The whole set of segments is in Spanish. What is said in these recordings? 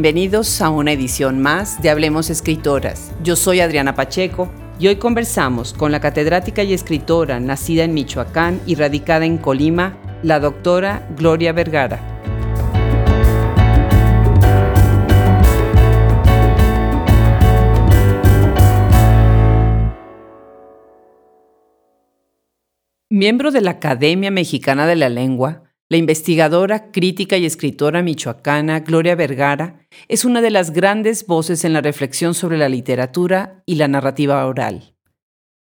Bienvenidos a una edición más de Hablemos Escritoras. Yo soy Adriana Pacheco y hoy conversamos con la catedrática y escritora nacida en Michoacán y radicada en Colima, la doctora Gloria Vergara. Miembro de la Academia Mexicana de la Lengua, la investigadora, crítica y escritora michoacana Gloria Vergara es una de las grandes voces en la reflexión sobre la literatura y la narrativa oral.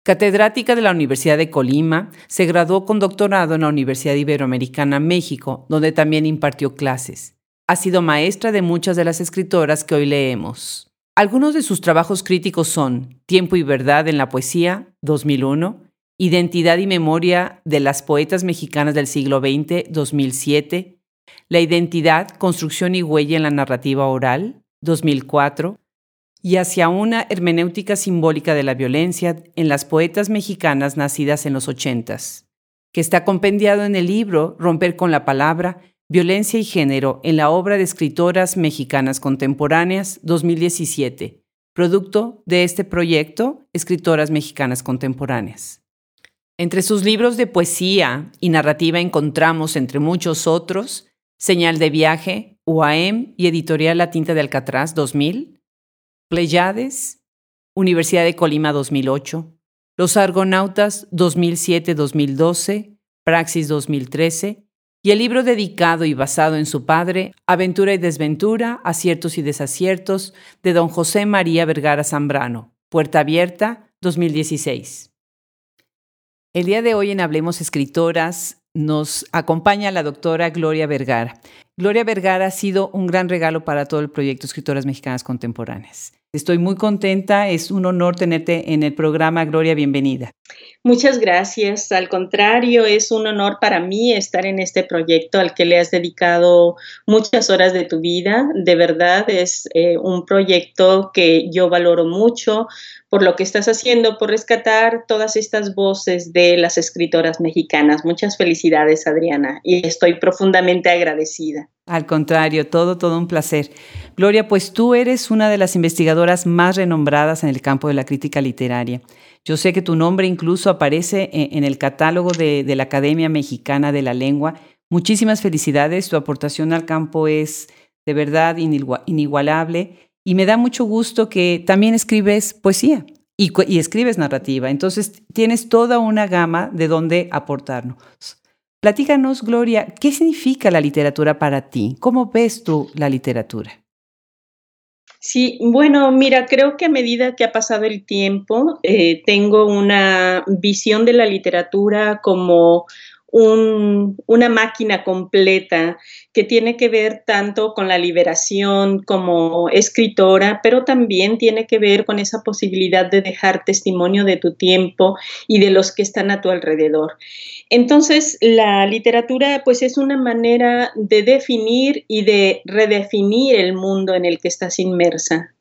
Catedrática de la Universidad de Colima, se graduó con doctorado en la Universidad Iberoamericana México, donde también impartió clases. Ha sido maestra de muchas de las escritoras que hoy leemos. Algunos de sus trabajos críticos son Tiempo y Verdad en la Poesía, 2001, Identidad y Memoria de las Poetas Mexicanas del siglo XX, 2007, La Identidad, Construcción y Huella en la Narrativa Oral, 2004, y Hacia una Hermenéutica Simbólica de la Violencia en las Poetas Mexicanas nacidas en los 80, que está compendiado en el libro Romper con la Palabra, Violencia y Género en la obra de escritoras mexicanas contemporáneas, 2017, producto de este proyecto, Escritoras Mexicanas Contemporáneas. Entre sus libros de poesía y narrativa encontramos, entre muchos otros, Señal de Viaje, UAM y Editorial La Tinta de Alcatraz 2000, Pleiades, Universidad de Colima 2008, Los Argonautas 2007-2012, Praxis 2013, y el libro dedicado y basado en su padre, Aventura y Desventura, Aciertos y Desaciertos, de don José María Vergara Zambrano, Puerta Abierta 2016. El día de hoy en Hablemos Escritoras nos acompaña la doctora Gloria Vergara. Gloria Vergara ha sido un gran regalo para todo el proyecto Escritoras Mexicanas Contemporáneas. Estoy muy contenta, es un honor tenerte en el programa. Gloria, bienvenida. Muchas gracias. Al contrario, es un honor para mí estar en este proyecto al que le has dedicado muchas horas de tu vida. De verdad, es eh, un proyecto que yo valoro mucho por lo que estás haciendo, por rescatar todas estas voces de las escritoras mexicanas. Muchas felicidades, Adriana, y estoy profundamente agradecida. Al contrario, todo, todo un placer. Gloria, pues tú eres una de las investigadoras más renombradas en el campo de la crítica literaria. Yo sé que tu nombre incluso aparece en el catálogo de, la Academia Mexicana de la Lengua. Muchísimas felicidades, tu aportación al campo es de verdad inigualable y me da mucho gusto que también escribes poesía y, escribes narrativa. Entonces tienes toda una gama de dónde aportarnos. Platícanos, Gloria, ¿qué significa la literatura para ti? ¿Cómo ves tú la literatura? Sí, bueno, mira, creo que a medida que ha pasado el tiempo, eh, tengo una visión de la literatura como una máquina completa que tiene que ver tanto con la liberación como escritora, pero también tiene que ver con esa posibilidad de dejar testimonio de tu tiempo y de los que están a tu alrededor. Entonces, la literatura pues es una manera de definir y de redefinir el mundo en el que estás inmersa.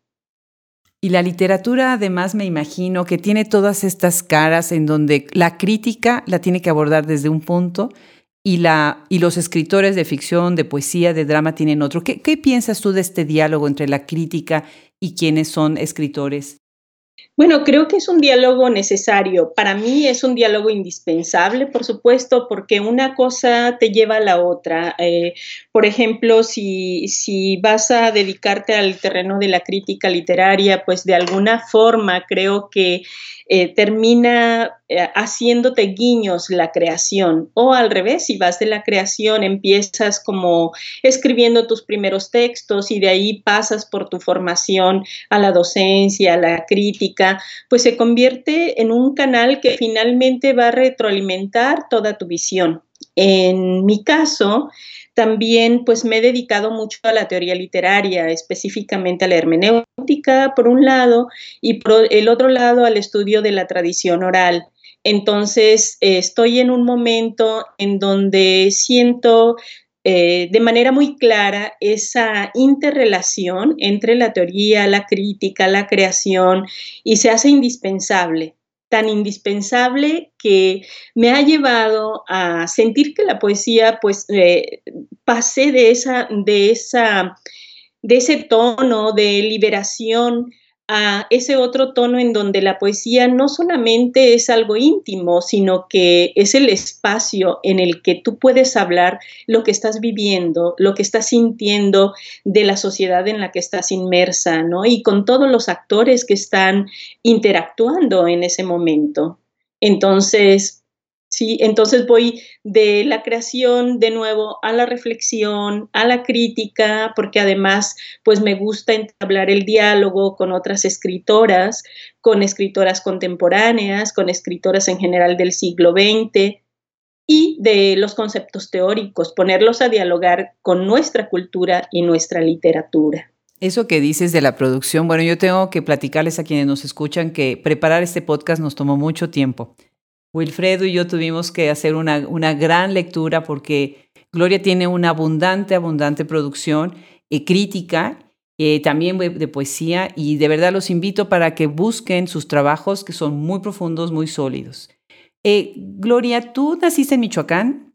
Y la literatura además me imagino que tiene todas estas caras en donde la crítica la tiene que abordar desde un punto y, la, y los escritores de ficción, de poesía, de drama tienen otro. ¿Qué, ¿Qué piensas tú de este diálogo entre la crítica y quienes son escritores? Bueno, creo que es un diálogo necesario. Para mí es un diálogo indispensable, por supuesto, porque una cosa te lleva a la otra. Eh, por ejemplo, si, si vas a dedicarte al terreno de la crítica literaria, pues de alguna forma creo que eh, termina eh, haciéndote guiños la creación. O al revés, si vas de la creación, empiezas como escribiendo tus primeros textos y de ahí pasas por tu formación a la docencia, a la crítica, pues se convierte en un canal que finalmente va a retroalimentar toda tu visión. En mi caso, también pues me he dedicado mucho a la teoría literaria, específicamente a la hermenéutica por un lado y por el otro lado al estudio de la tradición oral. Entonces estoy en un momento en donde siento eh, de manera muy clara esa interrelación entre la teoría, la crítica, la creación y se hace indispensable tan indispensable que me ha llevado a sentir que la poesía, pues, eh, pasé de esa, de esa de ese tono de liberación a ese otro tono en donde la poesía no solamente es algo íntimo, sino que es el espacio en el que tú puedes hablar lo que estás viviendo, lo que estás sintiendo de la sociedad en la que estás inmersa, ¿no? Y con todos los actores que están interactuando en ese momento. Entonces, ¿sí? Entonces voy de la creación de nuevo a la reflexión, a la crítica, porque además pues me gusta entablar el diálogo con otras escritoras, con escritoras contemporáneas, con escritoras en general del siglo XX y de los conceptos teóricos, ponerlos a dialogar con nuestra cultura y nuestra literatura. Eso que dices de la producción, bueno, yo tengo que platicarles a quienes nos escuchan que preparar este podcast nos tomó mucho tiempo. Wilfredo y yo tuvimos que hacer una, gran lectura porque Gloria tiene una abundante, abundante producción eh, crítica, eh, también de poesía, y de verdad los invito para que busquen sus trabajos que son muy profundos, muy sólidos. Eh, Gloria, tú naciste en Michoacán.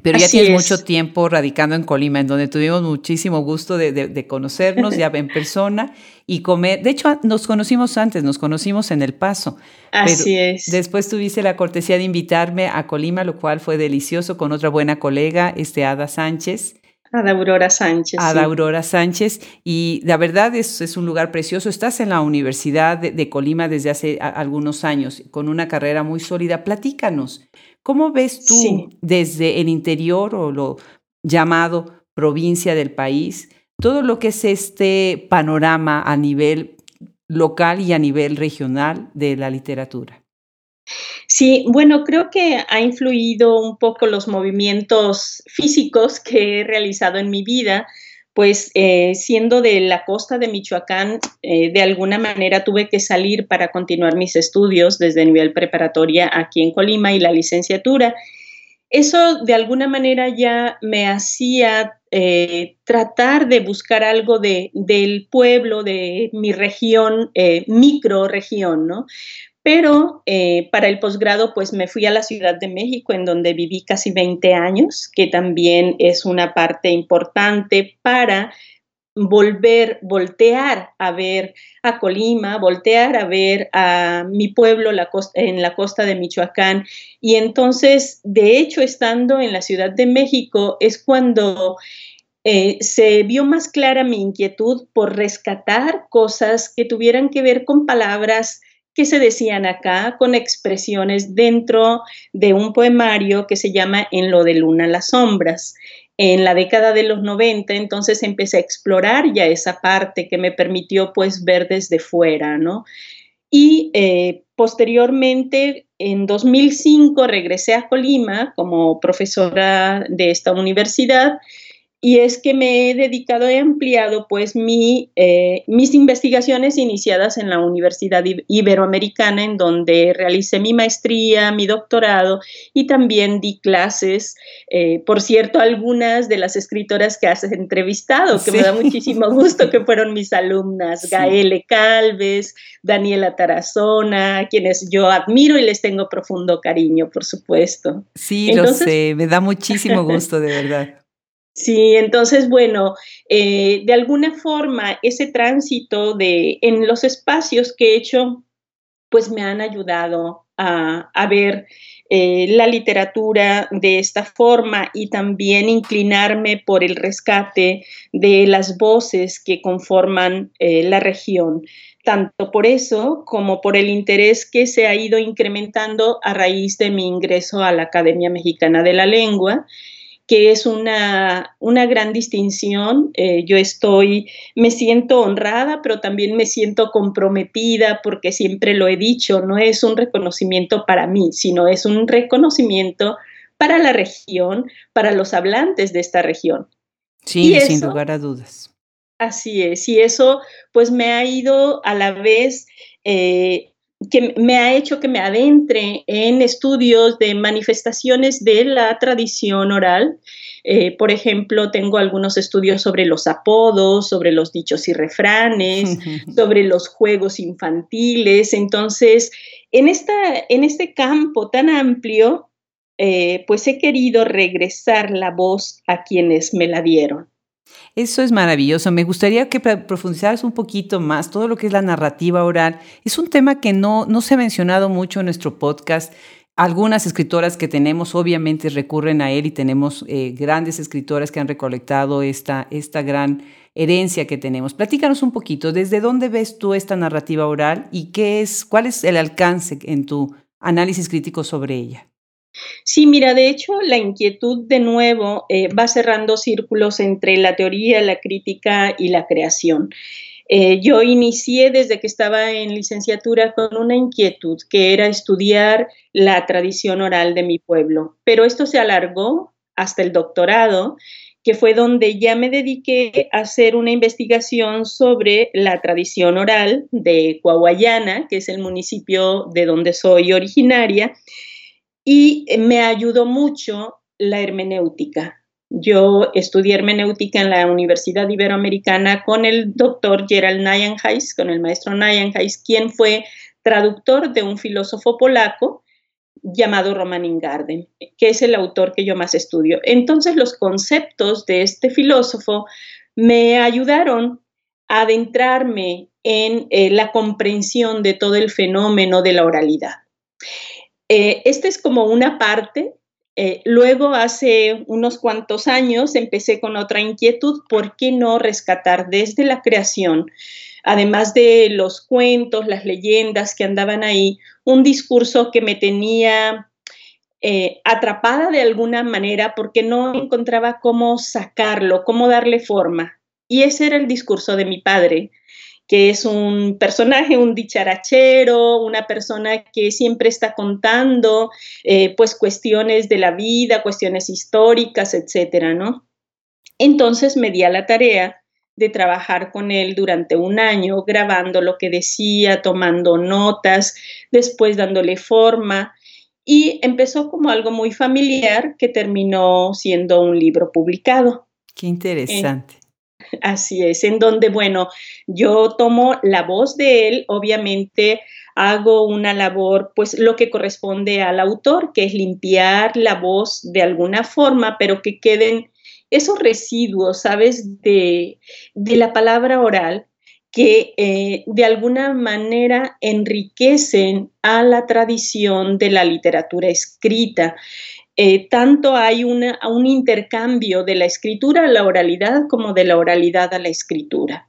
Pero ya tienes mucho tiempo radicando en Colima, en donde tuvimos muchísimo gusto de, conocernos ya en persona y comer. De hecho, nos conocimos antes, nos conocimos en El Paso. Así es. Después tuviste la cortesía de invitarme a Colima, lo cual fue delicioso con otra buena colega, este Ada Sánchez. Ada Aurora Sánchez. Ada Aurora Sánchez. Y la verdad es, es un lugar precioso. Estás en la Universidad de, Colima desde hace algunos años, con una carrera muy sólida. Platícanos. ¿Cómo ves tú desde el interior o lo llamado provincia del país todo lo que es este panorama a nivel local y a nivel regional de la literatura? Sí, bueno, creo que ha influido un poco los movimientos físicos que he realizado en mi vida pues eh, siendo de la costa de Michoacán, eh, de alguna manera tuve que salir para continuar mis estudios desde nivel preparatoria aquí en Colima y la licenciatura. Eso de alguna manera ya me hacía eh, tratar de buscar algo de, del pueblo, de mi región, micro región, ¿no? Pero eh, para el posgrado, pues me fui a la Ciudad de México, en donde viví casi 20 años, que también es una parte importante para volver, voltear a ver a Colima, voltear a ver a mi pueblo en la costa de Michoacán. Y entonces, de hecho, estando en la Ciudad de México, es cuando eh, se vio más clara mi inquietud por rescatar cosas que tuvieran que ver con palabras que se decían acá con expresiones dentro de un poemario que se llama En lo de Luna las sombras. En la década de los 90, entonces empecé a explorar ya esa parte que me permitió pues ver desde fuera, ¿no? Y eh, posteriormente, en 2005, regresé a Colima como profesora de esta universidad y es que me he dedicado, he ampliado pues mi, eh, mis investigaciones iniciadas en la Universidad Iberoamericana, en donde realicé mi maestría, mi doctorado y también di clases, eh, por cierto, algunas de las escritoras que has entrevistado, que me da muchísimo gusto, que fueron mis alumnas, Gaele Calves, Daniela Tarazona, quienes yo admiro y les tengo profundo cariño, por supuesto. Sí, lo sé, me da muchísimo gusto, de verdad. Sí, entonces, bueno, eh, de alguna forma ese tránsito de, en los espacios que he hecho, pues me han ayudado a, ver eh, la literatura de esta forma y también inclinarme por el rescate de las voces que conforman eh, la región tanto por eso como por el interés que se ha ido incrementando a raíz de mi ingreso a la Academia Mexicana de la Lengua que es una, una gran distinción. Eh, yo estoy, me siento honrada, pero también me siento comprometida porque siempre lo he dicho, no es un reconocimiento para mí, sino es un reconocimiento para la región, para los hablantes de esta región. Sí, sin lugar a dudas. Así es, y eso pues me ha ido a la vez eh, que me ha hecho que me adentre en estudios de manifestaciones de la tradición oral. Eh, por ejemplo, tengo algunos estudios sobre los apodos, sobre los dichos y refranes, sobre los juegos infantiles. Entonces, en, esta, en este campo tan amplio, eh, pues he querido regresar la voz a quienes me la dieron. Eso es maravilloso. Me gustaría que profundizaras un poquito más todo lo que es la narrativa oral. Es un tema que no, no se ha mencionado mucho en nuestro podcast. Algunas escritoras que tenemos obviamente recurren a él y tenemos eh, grandes escritoras que han recolectado esta, esta gran herencia que tenemos. Platícanos un poquito, ¿desde dónde ves tú esta narrativa oral y qué es, cuál es el alcance en tu análisis crítico sobre ella? Sí, mira, de hecho, la inquietud de nuevo eh, va cerrando círculos entre la teoría, la crítica y la creación. Eh, yo inicié desde que estaba en licenciatura con una inquietud que era estudiar la tradición oral de mi pueblo, pero esto se alargó hasta el doctorado, que fue donde ya me dediqué a hacer una investigación sobre la tradición oral de Coahuayana, que es el municipio de donde soy originaria, y me ayudó mucho la hermenéutica. Yo estudié hermenéutica en la Universidad Iberoamericana con el doctor Gerald Nijenhuis, con el maestro Nijenhuis, quien fue traductor de un filósofo polaco llamado Roman Ingarden, que es el autor que yo más estudio. Entonces los conceptos de este filósofo me ayudaron a adentrarme en eh, la comprensión de todo el fenómeno de la oralidad. Eh, esta es como una parte. Eh, luego, hace unos cuantos años, empecé con otra inquietud, ¿por qué no rescatar desde la creación, además de los cuentos, las leyendas que andaban ahí, un discurso que me tenía eh, atrapada de alguna manera porque no encontraba cómo sacarlo, cómo darle forma. Y ese era el discurso de mi padre que es un personaje, un dicharachero, una persona que siempre está contando eh, pues cuestiones de la vida, cuestiones históricas, etcétera, ¿no? Entonces me di a la tarea de trabajar con él durante un año, grabando lo que decía, tomando notas, después dándole forma, y empezó como algo muy familiar que terminó siendo un libro publicado. Qué interesante. Así es, en donde, bueno, yo tomo la voz de él, obviamente hago una labor, pues lo que corresponde al autor, que es limpiar la voz de alguna forma, pero que queden esos residuos, ¿sabes?, de, de la palabra oral que eh, de alguna manera enriquecen a la tradición de la literatura escrita. Eh, tanto hay un intercambio de la escritura a la oralidad como de la oralidad a la escritura.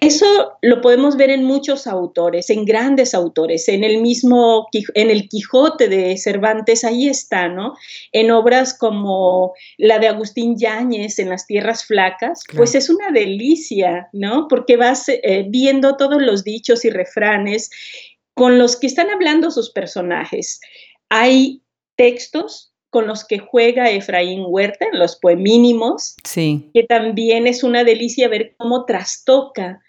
Eso lo podemos ver en muchos autores, en grandes autores, en el mismo, en el Quijote de Cervantes, ahí está, ¿no? En obras como la de Agustín Yáñez, en las Tierras Flacas, pues es una delicia, ¿no? Porque vas eh, viendo todos los dichos y refranes con los que están hablando sus personajes. Hay textos con los que juega Efraín Huerta en los poemínimos, sí. que también es una delicia ver cómo trastoca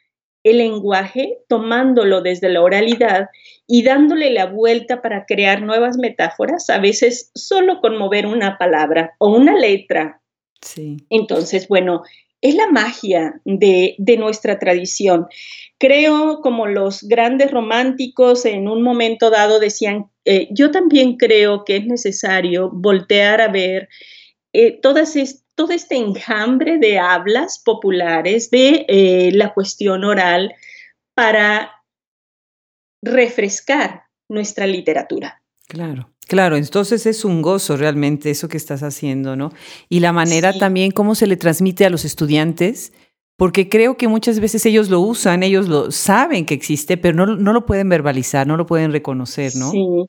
el lenguaje, tomándolo desde la oralidad y dándole la vuelta para crear nuevas metáforas, a veces solo con mover una palabra o una letra. Sí. Entonces, bueno, es la magia de, de, nuestra tradición. Creo, como los grandes románticos en un momento dado decían, eh, yo también creo que es necesario voltear a ver eh, todas todo este enjambre de hablas populares de eh, la cuestión oral para refrescar nuestra literatura. Claro. Claro, entonces es un gozo realmente eso que estás haciendo, ¿no? Y la manera también cómo se le transmite a los estudiantes, porque creo que muchas veces ellos lo usan, ellos lo saben que existe, pero no, no lo pueden verbalizar, no lo pueden reconocer, ¿no? Sí.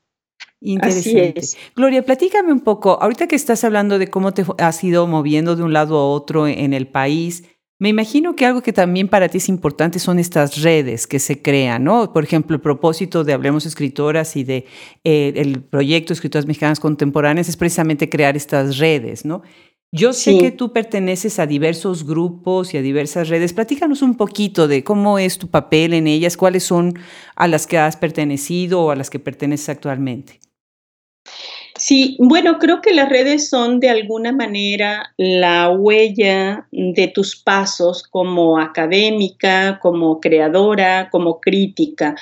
Interesante. Gloria, platícame un poco, ahorita que estás hablando de cómo te has ido moviendo de un lado a otro en el país, me imagino que algo que también para ti es importante son estas redes que se crean, ¿no? Por ejemplo, el propósito de Hablemos Escritoras y de eh, el proyecto Escritoras Mexicanas Contemporáneas es precisamente crear estas redes, ¿no? Yo sé que tú perteneces a diversos grupos y a diversas redes. Platícanos un poquito de cómo es tu papel en ellas, cuáles son a las que has pertenecido o a las que perteneces actualmente. Sí, bueno, creo que las redes son de alguna manera la huella de tus pasos como académica, como creadora, como crítica.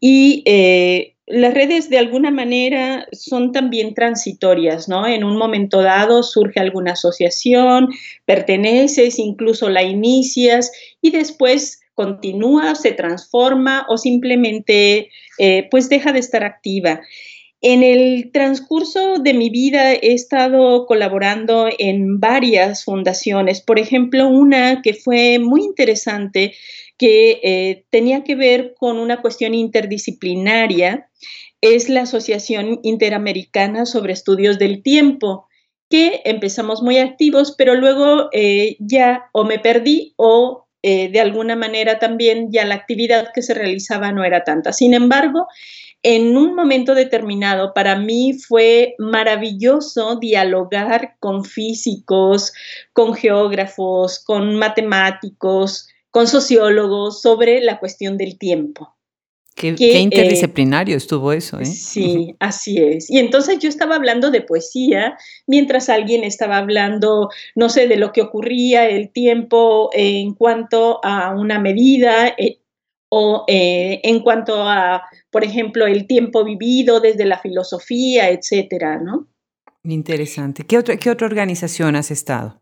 Y eh, las redes de alguna manera son también transitorias, ¿no? En un momento dado surge alguna asociación, perteneces, incluso la inicias y después continúa, se transforma o simplemente eh, pues deja de estar activa. En el transcurso de mi vida he estado colaborando en varias fundaciones, por ejemplo, una que fue muy interesante, que eh, tenía que ver con una cuestión interdisciplinaria, es la Asociación Interamericana sobre Estudios del Tiempo, que empezamos muy activos, pero luego eh, ya o me perdí o eh, de alguna manera también ya la actividad que se realizaba no era tanta. Sin embargo, en un momento determinado para mí fue maravilloso dialogar con físicos, con geógrafos, con matemáticos, con sociólogos sobre la cuestión del tiempo. Qué, eh, interdisciplinario estuvo eso, ¿eh? Sí, así es. Y entonces yo estaba hablando de poesía, mientras alguien estaba hablando, no sé, de lo que ocurría el tiempo en cuanto a una medida, eh, o eh, en cuanto a, por ejemplo, el tiempo vivido desde la filosofía, etcétera, ¿no? Interesante. ¿Qué otra, qué otra organización has estado?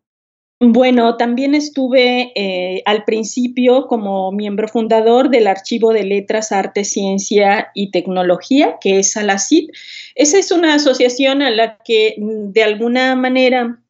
Bueno, también estuve eh, al principio como miembro fundador del Archivo de Letras, Arte, Ciencia y Tecnología, que es ALACID. Esa es una asociación a la que mm, de alguna manera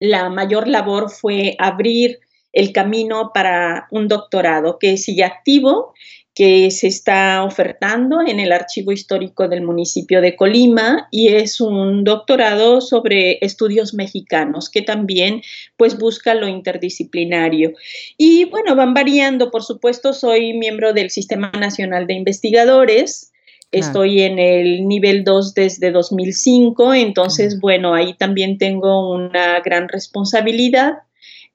la mayor labor fue abrir el camino para un doctorado que sigue activo, que se está ofertando en el Archivo Histórico del municipio de Colima y es un doctorado sobre estudios mexicanos que también pues busca lo interdisciplinario. Y bueno, van variando, por supuesto, soy miembro del Sistema Nacional de Investigadores, Estoy en el nivel 2 desde 2005, entonces, bueno, ahí también tengo una gran responsabilidad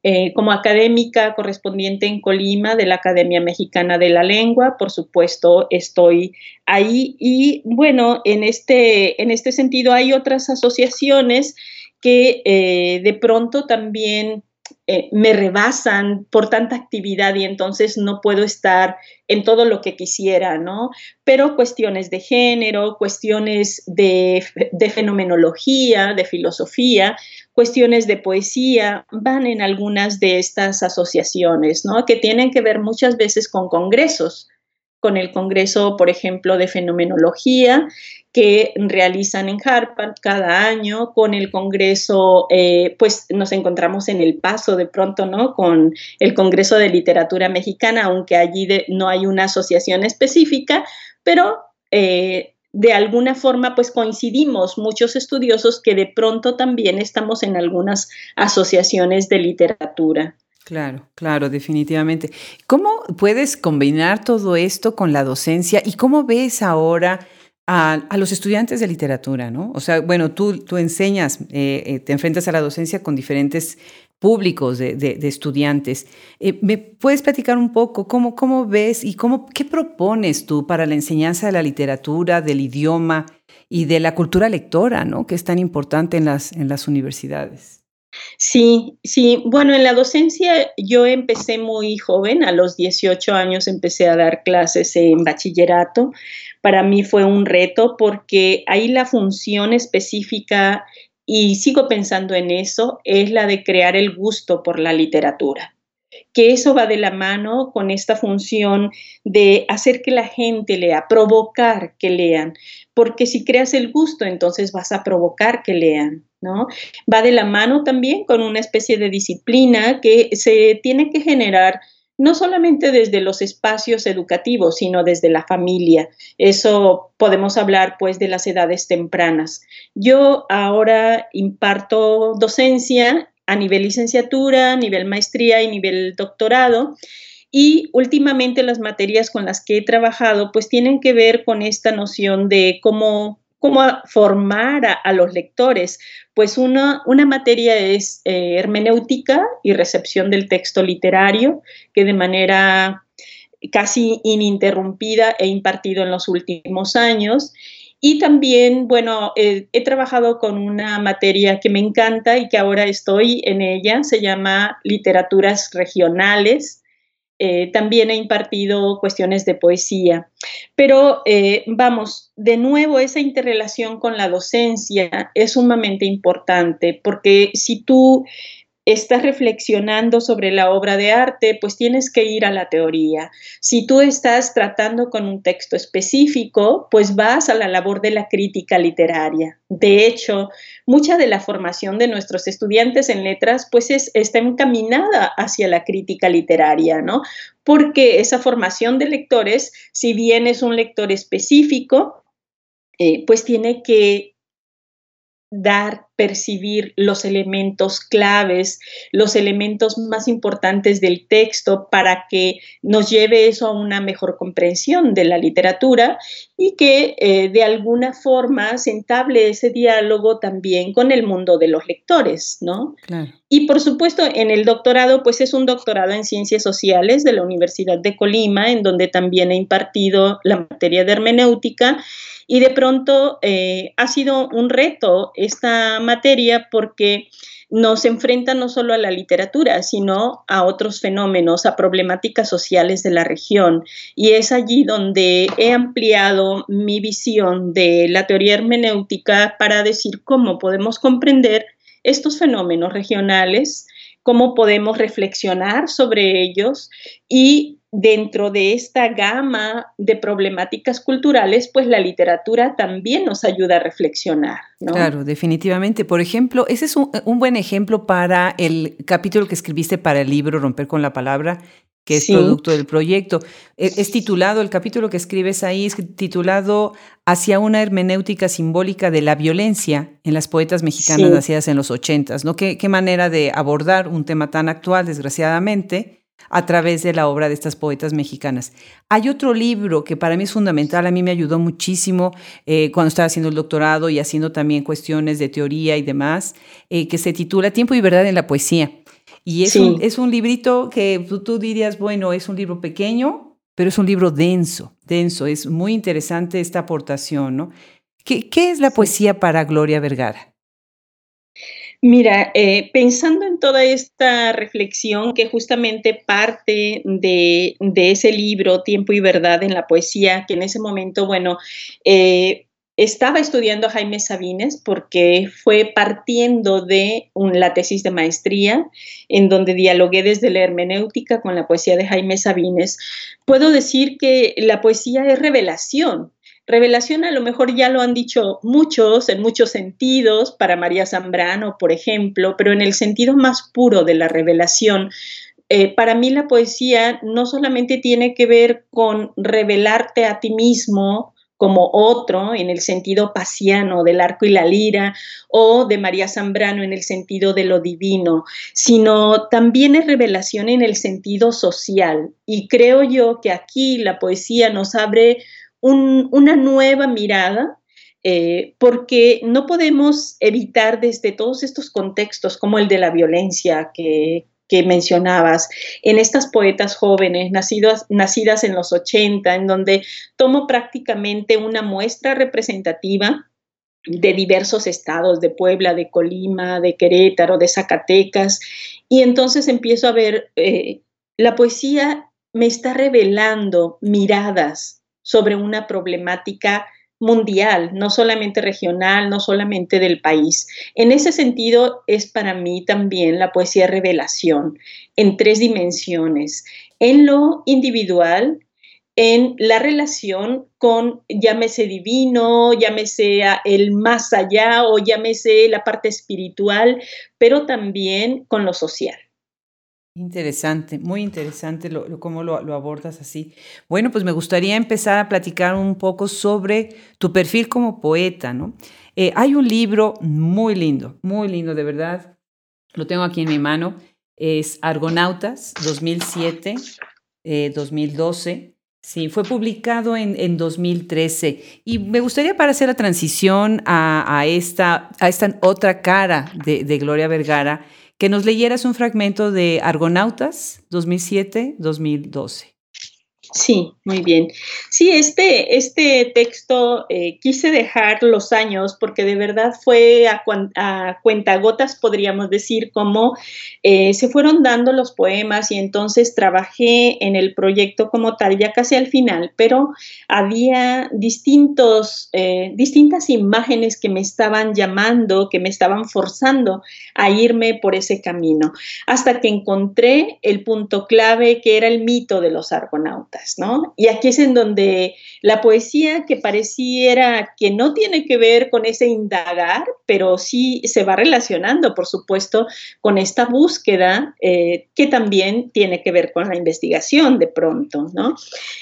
eh, como académica correspondiente en Colima de la Academia Mexicana de la Lengua, por supuesto, estoy ahí. Y bueno, en este, en este sentido hay otras asociaciones que eh, de pronto también eh, me rebasan por tanta actividad y entonces no puedo estar en todo lo que quisiera, ¿no? Pero cuestiones de género, cuestiones de, de fenomenología, de filosofía, cuestiones de poesía van en algunas de estas asociaciones, ¿no? Que tienen que ver muchas veces con congresos, con el Congreso, por ejemplo, de Fenomenología, que realizan en Harvard cada año, con el Congreso, eh, pues nos encontramos en el paso de pronto, ¿no? Con el Congreso de Literatura Mexicana, aunque allí no hay una asociación específica, pero eh, de alguna forma pues coincidimos muchos estudiosos que de pronto también estamos en algunas asociaciones de literatura. Claro, claro, definitivamente. ¿Cómo puedes combinar todo esto con la docencia y cómo ves ahora a, los estudiantes de literatura, ¿no? O sea, bueno, tú, tú enseñas, eh, eh, te enfrentas a la docencia con diferentes públicos de, estudiantes. Eh, ¿Me puedes platicar un poco cómo, cómo ves y cómo, qué propones tú para la enseñanza de la literatura, del idioma y de la cultura lectora, ¿no? que es tan importante en las, en las universidades? Sí, sí. Bueno, en la docencia yo empecé muy joven, a los 18 años empecé a dar clases en bachillerato. Para mí fue un reto porque ahí la función específica y sigo pensando en eso, es la de crear el gusto por la literatura, que eso va de la mano con esta función de hacer que la gente lea, provocar que lean, porque si creas el gusto, entonces vas a provocar que lean. ¿No? Va de la mano también con una especie de disciplina que se tiene que generar no solamente desde los espacios educativos, sino desde la familia. Eso podemos hablar pues de las edades tempranas. Yo ahora imparto docencia a nivel licenciatura, nivel maestría y nivel doctorado. Y últimamente las materias con las que he trabajado pues tienen que ver con esta noción de cómo cómo formar a, los lectores. Pues una, una materia es eh, hermenéutica y recepción del texto literario, que de manera casi ininterrumpida he impartido en los últimos años. Y también, bueno, eh, he trabajado con una materia que me encanta y que ahora estoy en ella, se llama literaturas regionales. Eh, también he impartido cuestiones de poesía. Pero eh, vamos, de nuevo, esa interrelación con la docencia es sumamente importante porque si tú estás reflexionando sobre la obra de arte, pues tienes que ir a la teoría. Si tú estás tratando con un texto específico, pues vas a la labor de la crítica literaria. De hecho, mucha de la formación de nuestros estudiantes en letras, pues está encaminada hacia la crítica literaria, ¿no? Porque esa formación de lectores, si bien es un lector específico, eh, pues tiene que dar, percibir los elementos claves, los elementos más importantes del texto para que nos lleve eso a una mejor comprensión de la literatura y que eh, de alguna forma se entable ese diálogo también con el mundo de los lectores, ¿no? Y por supuesto, en el doctorado, pues es un doctorado en ciencias sociales de la Universidad de Colima, en donde también he impartido la materia de hermenéutica y de pronto eh, ha sido un reto esta materia porque nos enfrenta no solo a la literatura, sino a otros fenómenos, a problemáticas sociales de la región. Y es allí donde he ampliado mi visión de la teoría hermenéutica para decir cómo podemos comprender estos fenómenos regionales, cómo podemos reflexionar sobre ellos y dentro de esta gama de problemáticas culturales, pues la literatura también nos ayuda a reflexionar. Claro, definitivamente. Por ejemplo, ese es un, buen ejemplo para el capítulo que escribiste para el libro Romper con la Palabra, que es producto del proyecto. E, es, titulado, el capítulo que escribes ahí es titulado Hacia una hermenéutica simbólica de la violencia en las poetas mexicanas nacidas en los ochentas, ¿no? ¿Qué, qué manera de abordar un tema tan actual, desgraciadamente, a través de la obra de estas poetas mexicanas. Hay otro libro que para mí es fundamental, a mí me ayudó muchísimo eh, cuando estaba haciendo el doctorado y haciendo también cuestiones de teoría y demás, eh, que se titula Tiempo y Verdad en la Poesía. Y es, un, es un librito que tú, dirías, bueno, es un libro pequeño, pero es un libro denso, denso. Es muy interesante esta aportación, ¿no? ¿Qué, qué es la poesía para Gloria Vergara? Mira, eh, pensando en toda esta reflexión que justamente parte de, ese libro, Tiempo y Verdad en la Poesía, que en ese momento, bueno, eh, estaba estudiando a Jaime Sabines porque fue partiendo de la tesis de maestría en donde dialogué desde la hermenéutica con la poesía de Jaime Sabines. Puedo decir que la poesía es revelación, Revelación a lo mejor ya lo han dicho muchos, en muchos sentidos, para María Zambrano, por ejemplo, pero en el sentido más puro de la revelación, eh, para mí la poesía no solamente tiene que ver con revelarte a ti mismo como otro en el sentido pasiano del arco y la lira o de María Zambrano en el sentido de lo divino, sino también es revelación en el sentido social. Y creo yo que aquí la poesía nos abre una nueva mirada, eh, porque no podemos evitar desde todos estos contextos, como el de la violencia que, mencionabas, en estas poetas jóvenes nacidas, nacidas en los 80, en donde tomo prácticamente una muestra representativa de diversos estados, de Puebla, de Colima, de Querétaro, de Zacatecas, y entonces empiezo a ver, eh, la poesía me está revelando miradas sobre una problemática mundial, no solamente regional, no solamente del país. En ese sentido, es para mí también la poesía revelación en tres dimensiones, en lo individual, en la relación con, llámese divino, llámese el más allá o llámese la parte espiritual, pero también con lo social. Interesante, muy interesante cómo lo, abordas así. Bueno, pues me gustaría empezar a platicar un poco sobre tu perfil como poeta, ¿no? Eh, hay un libro muy lindo, muy lindo, de verdad. Lo tengo aquí en mi mano. Es Argonautas, 2007, 2012. Eh, sí, fue publicado en, en, 2013. Y me gustaría para hacer la transición a, esta, a esta otra cara de Gloria Vergara, que nos leyeras un fragmento de Argonautas 2007-2012. Sí, muy bien. Sí, este, este texto eh, quise dejar los años porque de verdad fue a, a cuentagotas, podríamos decir, como eh, se fueron dando los poemas y entonces trabajé en el proyecto como tal, ya casi al final, pero había distintos, eh, distintas imágenes que me estaban llamando, que me estaban forzando a irme por ese camino, hasta que encontré el punto clave que era el mito de los argonautas. Y aquí es en donde la poesía que pareciera que no tiene que ver con ese indagar, pero sí se va relacionando, por supuesto, con esta búsqueda eh, que también tiene que ver con la investigación de pronto, ¿no?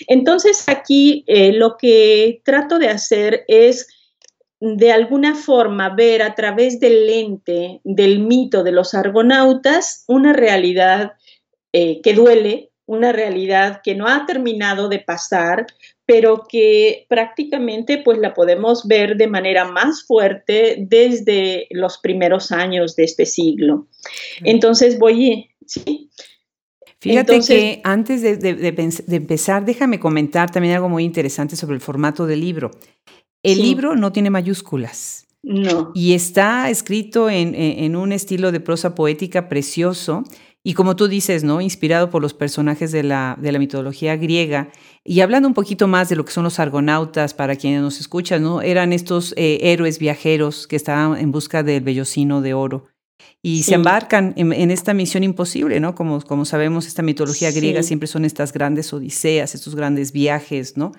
Entonces aquí eh, lo que trato de hacer es de alguna forma ver a través del lente del mito de los argonautas una realidad eh, que duele, una realidad que no ha terminado de pasar, pero que prácticamente pues la podemos ver de manera más fuerte desde los primeros años de este siglo. Entonces voy, ¿sí? Fíjate que antes de, empezar, déjame comentar también algo muy interesante sobre el formato del libro. El libro no tiene mayúsculas. No. Y está escrito en, en un estilo de prosa poética precioso y como tú dices, ¿no? Inspirado por los personajes de la, de la mitología griega. Y hablando un poquito más de lo que son los argonautas, para quienes nos escuchan, ¿no? Eran estos eh, héroes viajeros que estaban en busca del vellocino de oro. Y se embarcan en, esta misión imposible, ¿no? Como, como sabemos, esta mitología griega siempre son estas grandes odiseas, estos grandes viajes, ¿no?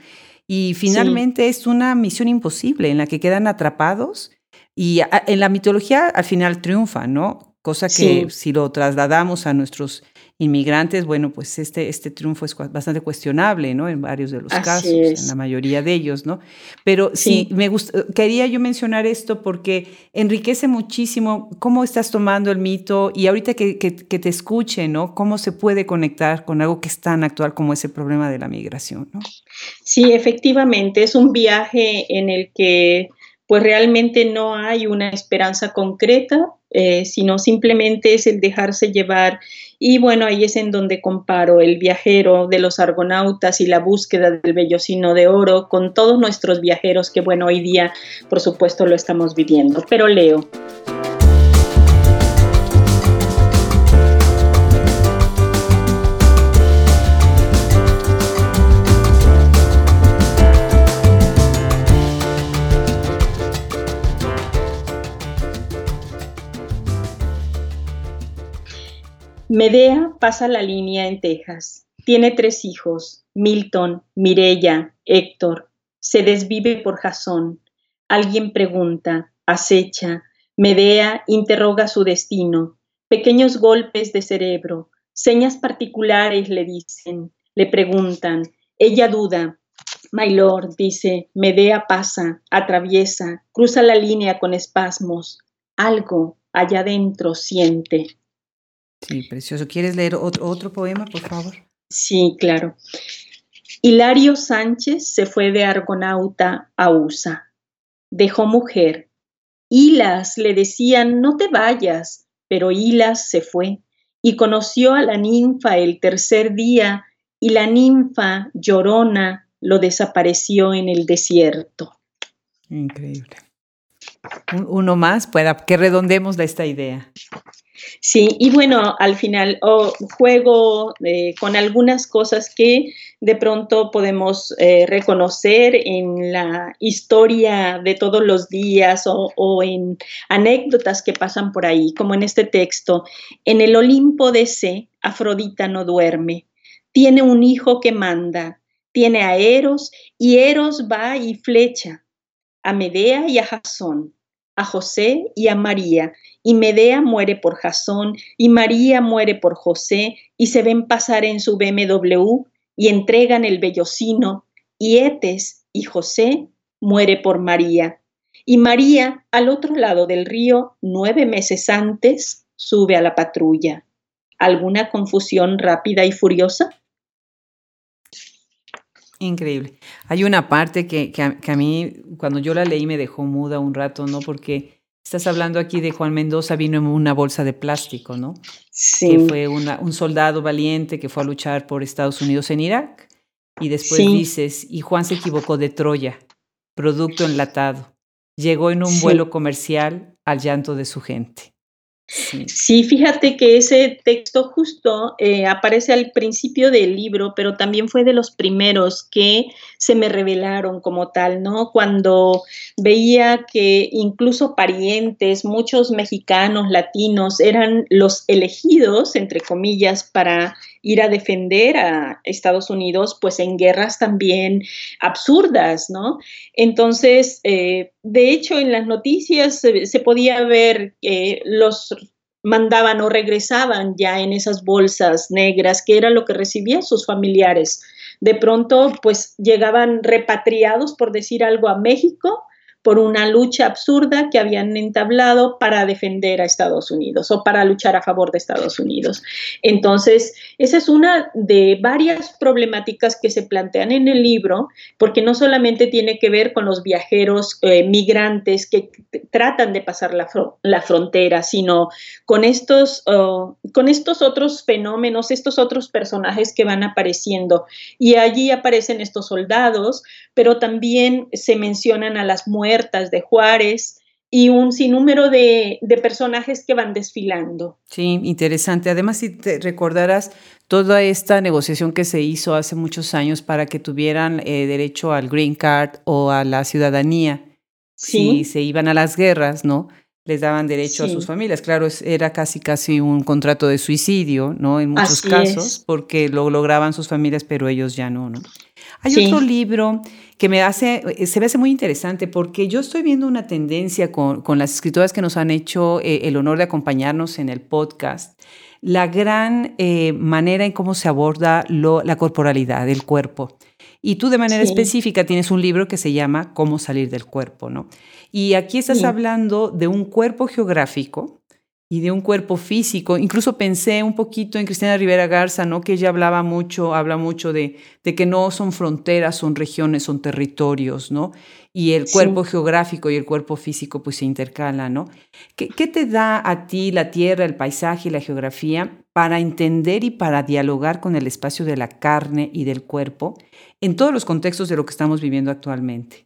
Y finalmente es una misión imposible en la que quedan atrapados y en la mitología al final triunfan, ¿no? Cosa que si lo trasladamos a nuestros inmigrantes, bueno, pues este, este triunfo es bastante cuestionable, ¿no? En varios de los casos, en la mayoría de ellos, ¿no? Pero sí, me gusta, quería yo mencionar esto porque enriquece muchísimo cómo estás tomando el mito y ahorita que, que, te escuche, ¿no? Cómo se puede conectar con algo que es tan actual como ese problema de la migración, ¿no? Sí, efectivamente, es un viaje en el que pues realmente no hay una esperanza concreta, eh, sino simplemente es el dejarse llevar. Y bueno, ahí es en donde comparo el viajero de los argonautas y la búsqueda del vellocino de oro con todos nuestros viajeros que bueno, hoy día por supuesto lo estamos viviendo. Pero leo. Medea pasa la línea en Texas. Tiene tres hijos, Milton, Mirella, Héctor. Se desvive por Jasón. Alguien pregunta, acecha. Medea interroga su destino. Pequeños golpes de cerebro, señas particulares le dicen, le preguntan. Ella duda. My Lord, dice, Medea pasa, atraviesa, cruza la línea con espasmos. Algo allá adentro siente. Sí, precioso. ¿Quieres leer otro, poema, por favor? Sí, claro. Hilario Sánchez se fue de Argonauta a USA. Dejó mujer. Hilas le decían, no te vayas, pero Hilas se fue y conoció a la ninfa el tercer día y la ninfa llorona lo desapareció en el desierto. Increíble. Uno más, para que redondemos esta idea. Sí, y bueno, al final juego eh, con algunas cosas que de pronto podemos eh, reconocer en la historia de todos los días o, o, en anécdotas que pasan por ahí, como en este texto. En el Olimpo de C, Afrodita no duerme, tiene un hijo que manda, tiene a Eros y Eros va y flecha, a Medea y a Jasón, a José y a María y Medea muere por Jasón, y María muere por José, y se ven pasar en su BMW, y entregan el vellocino, y Etes y José muere por María. Y María, al otro lado del río, nueve meses antes, sube a la patrulla. ¿Alguna confusión rápida y furiosa? Increíble. Hay una parte que, que, a, que, a, mí, cuando yo la leí, me dejó muda un rato, ¿no? Porque Estás hablando aquí de Juan Mendoza, vino en una bolsa de plástico, ¿no? Sí. Que fue un soldado valiente que fue a luchar por Estados Unidos en Irak. Y después dices, y Juan se equivocó de Troya, producto enlatado. Llegó en un vuelo comercial al llanto de su gente. Sí. fíjate que ese texto justo eh, aparece al principio del libro, pero también fue de los primeros que se me revelaron como tal, ¿no? Cuando veía que incluso parientes, muchos mexicanos, latinos, eran los elegidos, entre comillas, para ir a defender a Estados Unidos, pues en guerras también absurdas, ¿no? Entonces, eh, de hecho, en las noticias se, podía ver que los mandaban o regresaban ya en esas bolsas negras, que era lo que recibían sus familiares. De pronto, pues llegaban repatriados, por decir algo, a México por una lucha absurda que habían entablado para defender a Estados Unidos o para luchar a favor de Estados Unidos. Entonces, esa es una de varias problemáticas que se plantean en el libro, porque no solamente tiene que ver con los viajeros eh, migrantes que tratan de pasar la, la frontera, sino con estos, con estos otros fenómenos, estos otros personajes que van apareciendo. Y allí aparecen estos soldados, pero también se mencionan a las muertes de Juárez y un sinnúmero de, personajes que van desfilando. Sí, interesante. Además, si te recordarás toda esta negociación que se hizo hace muchos años para que tuvieran eh, derecho al green card o a la ciudadanía, si se iban a las guerras, ¿no? les daban derecho a sus familias. Claro, era casi casi un contrato de suicidio, ¿no? En muchos casos, porque lo lograban sus familias, pero ellos ya no, ¿no? Hay otro libro que me hace, eh, se me hace muy interesante porque yo estoy viendo una tendencia con, con las escritoras que nos han hecho eh, el honor de acompañarnos en el podcast, la gran eh, manera en cómo se aborda lo, la corporalidad, el cuerpo. Y tú de manera específica tienes un libro que se llama Cómo salir del cuerpo, ¿no? Y aquí estás hablando de un cuerpo geográfico, y de un cuerpo físico. Incluso pensé un poquito en Cristina Rivera Garza, ¿no? Que ella hablaba mucho, habla mucho de, de que no son fronteras, son regiones, son territorios, ¿no? Y el cuerpo geográfico y el cuerpo físico pues se intercalan, ¿no? ¿Qué, ¿Qué te da a ti la tierra, el paisaje y la geografía para entender y para dialogar con el espacio de la carne y del cuerpo en todos los contextos de lo que estamos viviendo actualmente?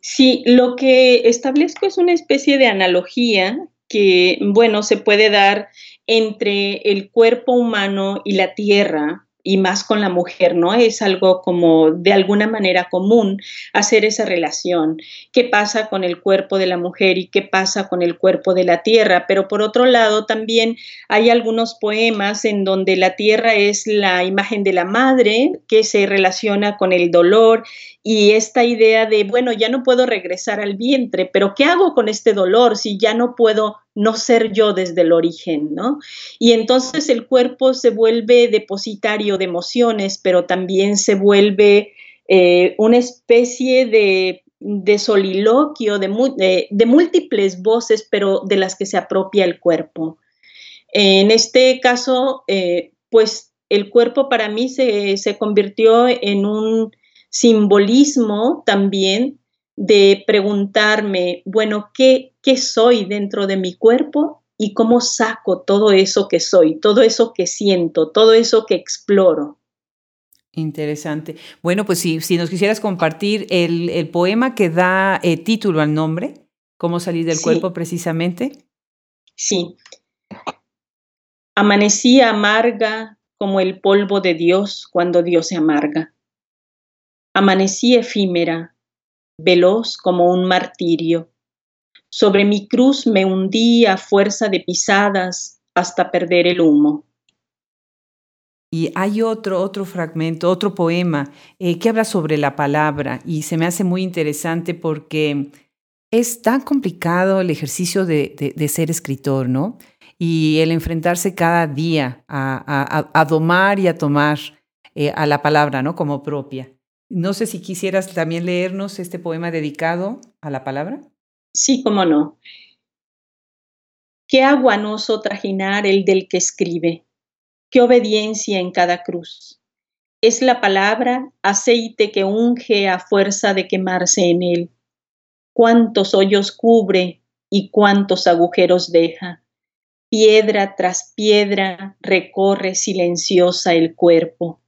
Sí, lo que establezco es una especie de analogía que, bueno, se puede dar entre el cuerpo humano y la tierra, y más con la mujer, ¿no? Es algo como de alguna manera común hacer esa relación. ¿Qué pasa con el cuerpo de la mujer y qué pasa con el cuerpo de la tierra? Pero por otro lado, también hay algunos poemas en donde la tierra es la imagen de la madre que se relaciona con el dolor y esta idea de, bueno, ya no puedo regresar al vientre, pero ¿qué hago con este dolor si ya no puedo no ser yo desde el origen, ¿no? Y entonces el cuerpo se vuelve depositario de emociones, pero también se vuelve eh, una especie de, soliloquio, de, múltiples voces, pero de las que se apropia el cuerpo. En este caso, eh, pues el cuerpo para mí se, se convirtió en un simbolismo también de preguntarme, bueno, ¿qué, ¿qué soy dentro de mi cuerpo y cómo saco todo eso que soy, todo eso que siento, todo eso que exploro? Interesante. Bueno, pues si, si nos quisieras compartir el, poema que da eh, título al nombre, ¿Cómo salir del cuerpo precisamente? Sí. Amanecí amarga como el polvo de Dios cuando Dios se amarga. Amanecí efímera, veloz como un martirio. Sobre mi cruz me hundí a fuerza de pisadas hasta perder el humo. Y hay otro, otro fragmento, otro poema eh, que habla sobre la palabra y se me hace muy interesante porque es tan complicado el ejercicio de, ser escritor, ¿no? Y el enfrentarse cada día a, domar y a tomar eh, a la palabra, ¿no? Como propia. No sé si quisieras también leernos este poema dedicado a la palabra. Sí, cómo no. Qué aguanoso trajinar el del que escribe, qué obediencia en cada cruz. Es la palabra aceite que unge a fuerza de quemarse en él. Cuántos hoyos cubre y cuántos agujeros deja. Piedra tras piedra recorre silenciosa el cuerpo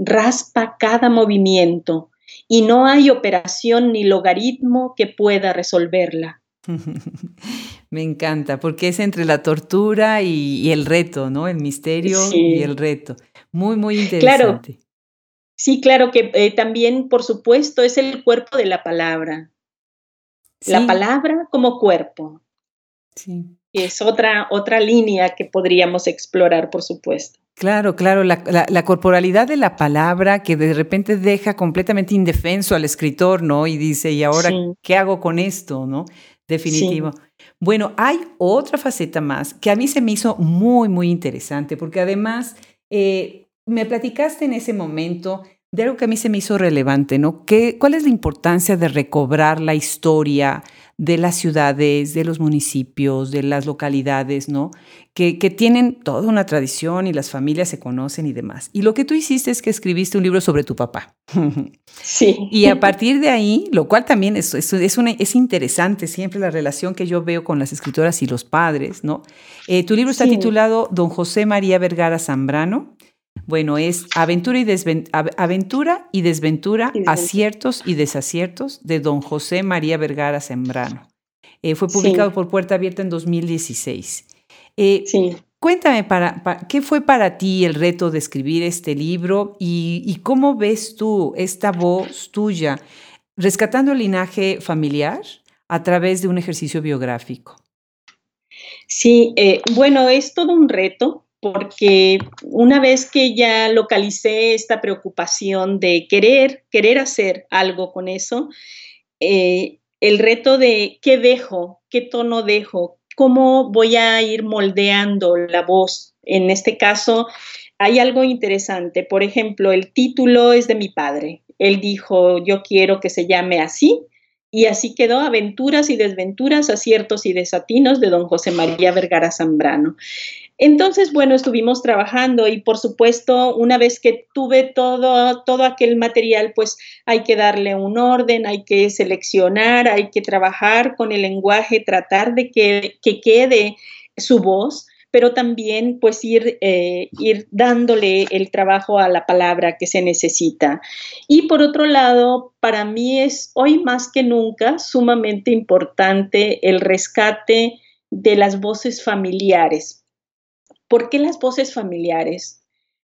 raspa cada movimiento y no hay operación ni logaritmo que pueda resolverla. Me encanta, porque es entre la tortura y, el reto, ¿no? El misterio y el reto. Muy, muy interesante. Claro. Sí, claro que eh, también, por supuesto, es el cuerpo de la palabra. La palabra como cuerpo. Sí. Es otra, otra línea que podríamos explorar, por supuesto. Claro, claro, la, corporalidad de la palabra que de repente deja completamente indefenso al escritor, ¿no? Y dice, ¿y ahora qué hago con esto, no? Definitivo. Bueno, hay otra faceta más que a mí se me hizo muy, muy interesante, porque además eh, me platicaste en ese momento de algo que a mí se me hizo relevante, ¿no? ¿Qué, ¿Cuál es la importancia de recobrar la historia de las ciudades, de los municipios, de las localidades, ¿no? Que, que, tienen toda una tradición y las familias se conocen y demás. Y lo que tú hiciste es que escribiste un libro sobre tu papá. Sí. Y a partir de ahí, lo cual también es, es, es, una, es interesante siempre la relación que yo veo con las escritoras y los padres, ¿no? Eh, tu libro está titulado Don José María Vergara Zambrano bueno, es Aventura y, Aventura y Desventura, Aciertos y Desaciertos de don José María Vergara Sembrano. Eh, fue publicado por Puerta Abierta en 2016. Eh, sí. Cuéntame, para, ¿qué fue para ti el reto de escribir este libro y, cómo ves tú esta voz tuya rescatando el linaje familiar a través de un ejercicio biográfico? Sí, eh, bueno, es todo un reto porque una vez que ya localicé esta preocupación de querer, querer hacer algo con eso, eh, el reto de qué dejo, qué tono dejo, cómo voy a ir moldeando la voz. En este caso, hay algo interesante. Por ejemplo, el título es de mi padre. Él dijo, yo quiero que se llame así. Y así quedó Aventuras y Desventuras, Aciertos y Desatinos de don José María Vergara Zambrano. Entonces, bueno, estuvimos trabajando y por supuesto, una vez que tuve todo, todo aquel material, pues hay que darle un orden, hay que seleccionar, hay que trabajar con el lenguaje, tratar de que, quede su voz, pero también pues ir, eh, ir dándole el trabajo a la palabra que se necesita. Y por otro lado, para mí es hoy más que nunca sumamente importante el rescate de las voces familiares, ¿Por qué las voces familiares?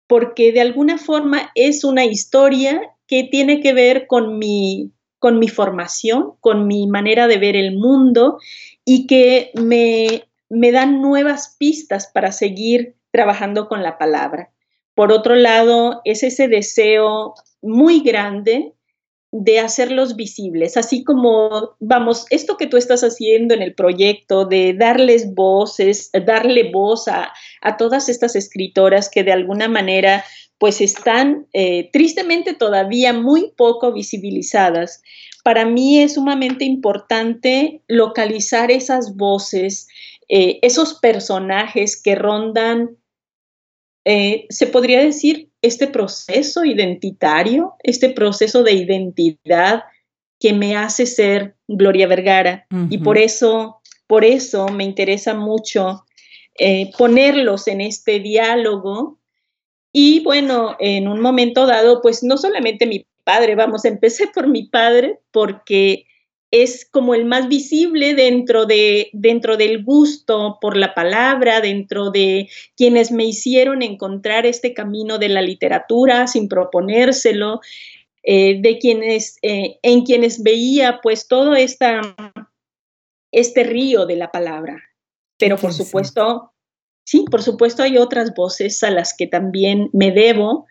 Porque de alguna forma es una historia que tiene que ver con mi, con mi formación, con mi manera de ver el mundo y que me, me dan nuevas pistas para seguir trabajando con la palabra. Por otro lado, es ese deseo muy grande de hacerlos visibles, así como, vamos, esto que tú estás haciendo en el proyecto de darles voces, darle voz a, todas estas escritoras que de alguna manera pues están eh, tristemente todavía muy poco visibilizadas. Para mí es sumamente importante localizar esas voces, eh, esos personajes que rondan, eh, se podría decir, este proceso identitario, este proceso de identidad que me hace ser Gloria Vergara. Y por eso, por eso me interesa mucho eh, ponerlos en este diálogo. Y bueno, en un momento dado, pues no solamente mi padre, vamos, empecé por mi padre porque es como el más visible dentro, de, dentro del gusto por la palabra, dentro de quienes me hicieron encontrar este camino de la literatura sin proponérselo, eh, de quienes, eh, en quienes veía pues todo esta, este río de la palabra. Pero por supuesto, sí, por supuesto hay otras voces a las que también me debo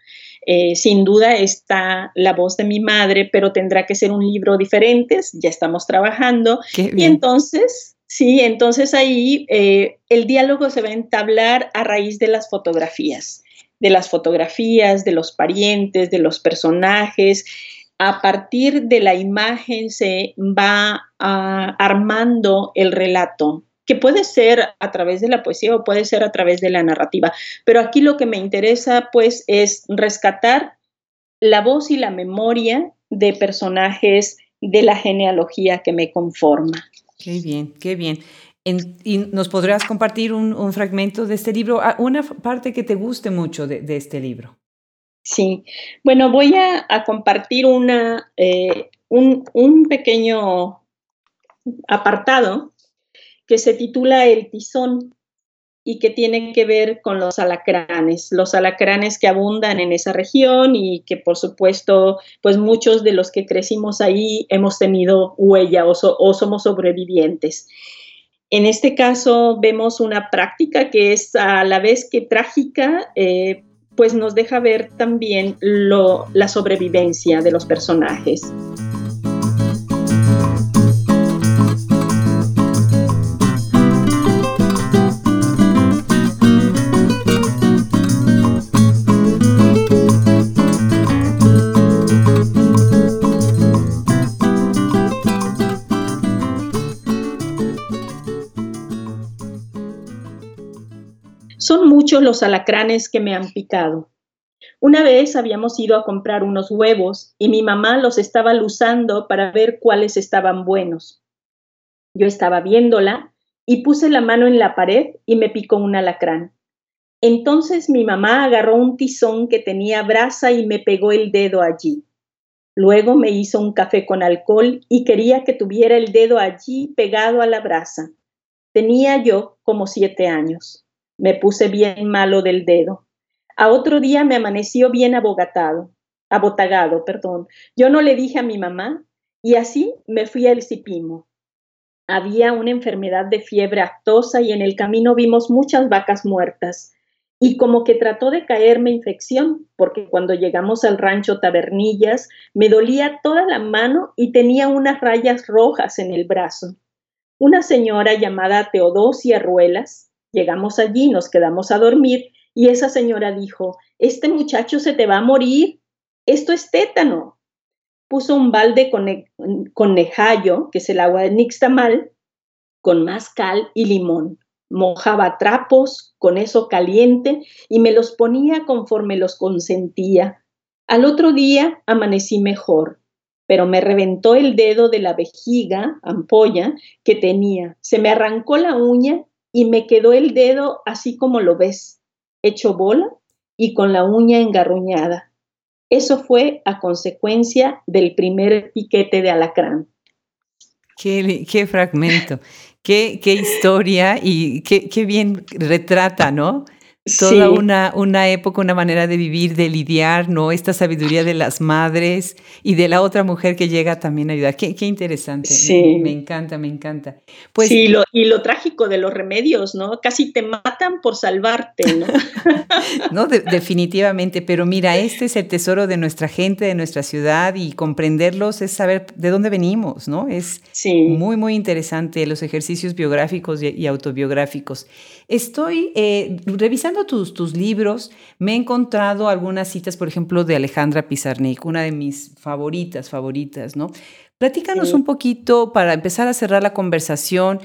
eh, sin duda está la voz de mi madre, pero tendrá que ser un libro diferente, ya estamos trabajando. Y entonces, sí, entonces ahí eh, el diálogo se va a entablar a raíz de las fotografías, de las fotografías, de los parientes, de los personajes. A partir de la imagen se va ah, armando el relato que puede ser a través de la poesía o puede ser a través de la narrativa. Pero aquí lo que me interesa pues es rescatar la voz y la memoria de personajes de la genealogía que me conforma. Qué bien, qué bien. ¿Y nos podrías compartir un, fragmento de este libro, ah, una parte que te guste mucho de, este libro? Sí, bueno, voy a, compartir una, eh, un, un pequeño apartado que se titula El tizón y que tiene que ver con los alacranes, los alacranes que abundan en esa región y que por supuesto, pues muchos de los que crecimos ahí hemos tenido huella o, somos sobrevivientes. En este caso vemos una práctica que es a la vez que trágica, eh, pues nos deja ver también la sobrevivencia de los personajes. Los alacranes que me han picado. Una vez habíamos ido a comprar unos huevos y mi mamá los estaba luzando para ver cuáles estaban buenos. Yo estaba viéndola y puse la mano en la pared y me picó un alacrán. Entonces mi mamá agarró un tizón que tenía brasa y me pegó el dedo allí. Luego me hizo un café con alcohol y quería que tuviera el dedo allí pegado a la brasa. Tenía yo como siete años. Me puse bien malo del dedo. A otro día me amaneció bien abogatado, abotagado, perdón. Yo no le dije a mi mamá y así me fui al Cipimo. Había una enfermedad de fiebre actosa y en el camino vimos muchas vacas muertas. Y como que trató de caerme infección, porque cuando llegamos al rancho Tabernillas me dolía toda la mano y tenía unas rayas rojas en el brazo. Una señora llamada Teodosia Ruelas Llegamos allí, nos quedamos a dormir y esa señora dijo, este muchacho se te va a morir, esto es tétano. Puso un balde con, nejayo, que es el agua de nixtamal, con cal y limón. Mojaba trapos con eso caliente y me los ponía conforme los consentía. Al otro día amanecí mejor, pero me reventó el dedo de la vejiga, ampolla, que tenía. Se me arrancó la uña y me quedó el dedo así como lo ves, hecho bola y con la uña engarruñada. Eso fue a consecuencia del primer piquete de alacrán. Qué, qué fragmento, qué, qué, historia y qué, qué bien retrata, ¿no? Toda una, una época, una manera de vivir, de lidiar, ¿no? Esta sabiduría de las madres y de la otra mujer que llega también a ayudar. Qué, qué interesante. Sí. Me, encanta, me encanta. Pues, sí, lo, y lo trágico de los remedios, ¿no? Casi te matan por salvarte, ¿no? no, definitivamente, pero mira, este es el tesoro de nuestra gente, de nuestra ciudad y comprenderlos es saber de dónde venimos, ¿no? Es muy, muy interesante los ejercicios biográficos y, autobiográficos. Estoy eh, revisando tus, tus libros, me he encontrado algunas citas, por ejemplo, de Alejandra Pizarnik, una de mis favoritas, favoritas, ¿no? Platícanos un poquito para empezar a cerrar la conversación.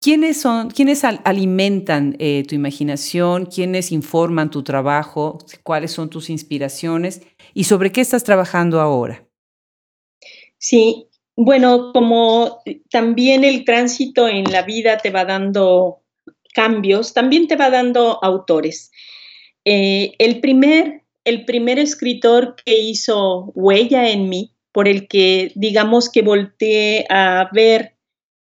¿Quiénes son, quiénes alimentan eh, tu imaginación? ¿Quiénes informan tu trabajo? ¿Cuáles son tus inspiraciones? ¿Y sobre qué estás trabajando ahora? Sí, bueno, como también el tránsito en la vida te va dando cambios, también te va dando autores. Eh, el, primer, el primer escritor que hizo huella en mí, por el que digamos que volteé a ver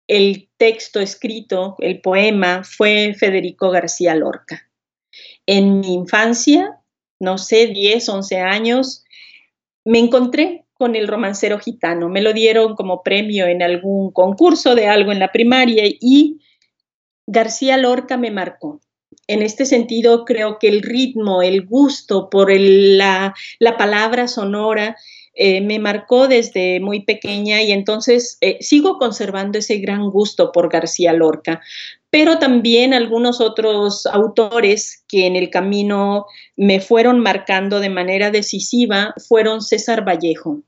el texto escrito, el poema, fue Federico García Lorca. En mi infancia, no sé, 10, 11 años, me encontré con el romancero gitano. Me lo dieron como premio en algún concurso de algo en la primaria y García Lorca me marcó. En este sentido, creo que el ritmo, el gusto por la, palabra sonora eh, me marcó desde muy pequeña y entonces eh, sigo conservando ese gran gusto por García Lorca, pero también algunos otros autores que en el camino me fueron marcando de manera decisiva fueron César Vallejo.